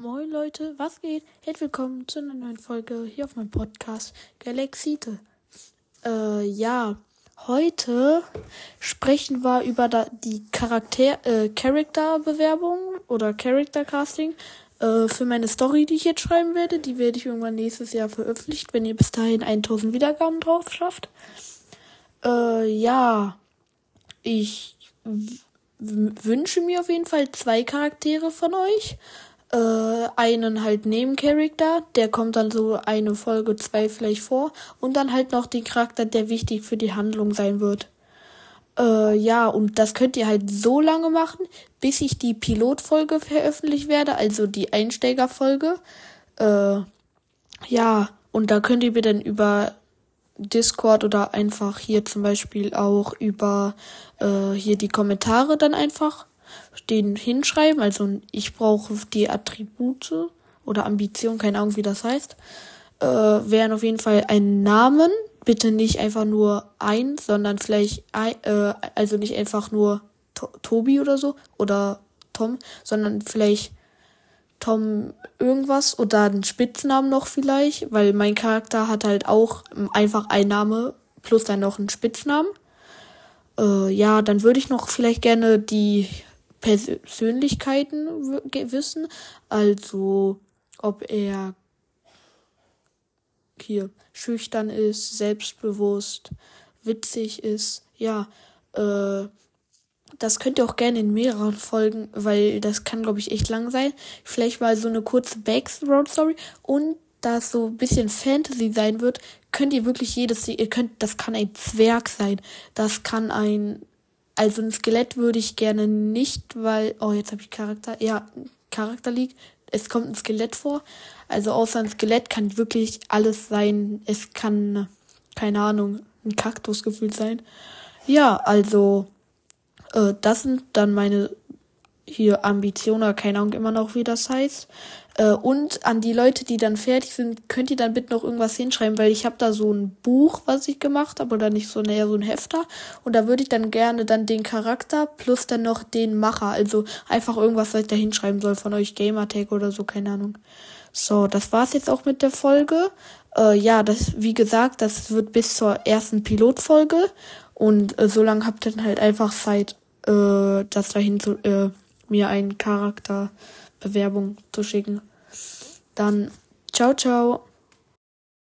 Moin Leute, was geht? Herzlich willkommen zu einer neuen Folge hier auf meinem Podcast Galaxite. Äh, ja, heute sprechen wir über die Charakter äh, Charakterbewerbung oder Character Casting äh, für meine Story, die ich jetzt schreiben werde. Die werde ich irgendwann nächstes Jahr veröffentlicht, wenn ihr bis dahin 1000 Wiedergaben drauf schafft. Äh, ja, ich wünsche mir auf jeden Fall zwei Charaktere von euch äh, einen halt Nebencharakter, der kommt dann so eine Folge zwei vielleicht vor und dann halt noch den Charakter, der wichtig für die Handlung sein wird. Äh, ja, und das könnt ihr halt so lange machen, bis ich die Pilotfolge veröffentlicht werde, also die Einsteigerfolge. Äh, ja, und da könnt ihr mir dann über Discord oder einfach hier zum Beispiel auch über äh, hier die Kommentare dann einfach den hinschreiben. Also ich brauche die Attribute oder Ambition, keine Ahnung, wie das heißt. Äh, wären auf jeden Fall einen Namen. Bitte nicht einfach nur ein, sondern vielleicht ein, äh, also nicht einfach nur to Tobi oder so oder Tom, sondern vielleicht Tom irgendwas oder einen Spitznamen noch vielleicht, weil mein Charakter hat halt auch einfach ein Name plus dann noch einen Spitznamen. Äh, ja, dann würde ich noch vielleicht gerne die Persönlichkeiten wissen. Also, ob er hier schüchtern ist, selbstbewusst, witzig ist. Ja, äh, das könnt ihr auch gerne in mehreren Folgen, weil das kann, glaube ich, echt lang sein. Vielleicht mal so eine kurze Background-Story und da es so ein bisschen Fantasy sein wird, könnt ihr wirklich jedes, ihr könnt, das kann ein Zwerg sein, das kann ein also ein Skelett würde ich gerne nicht, weil. Oh, jetzt habe ich Charakter. Ja, Charakter liegt. Es kommt ein Skelett vor. Also außer ein Skelett kann wirklich alles sein. Es kann, keine Ahnung, ein Kaktus gefühlt sein. Ja, also äh, das sind dann meine hier Ambitionen, keine Ahnung immer noch, wie das heißt. Äh, und an die Leute, die dann fertig sind, könnt ihr dann bitte noch irgendwas hinschreiben, weil ich habe da so ein Buch, was ich gemacht habe, oder nicht so, näher so ein Hefter. Und da würde ich dann gerne dann den Charakter plus dann noch den Macher. Also einfach irgendwas, was ich da hinschreiben soll von euch, Gamertag oder so, keine Ahnung. So, das war's jetzt auch mit der Folge. Äh, ja, das, wie gesagt, das wird bis zur ersten Pilotfolge. Und äh, so lange habt ihr dann halt einfach Zeit, äh, das dahin zu, äh, mir einen Charakter Bewerbung zu schicken. Dann ciao, ciao.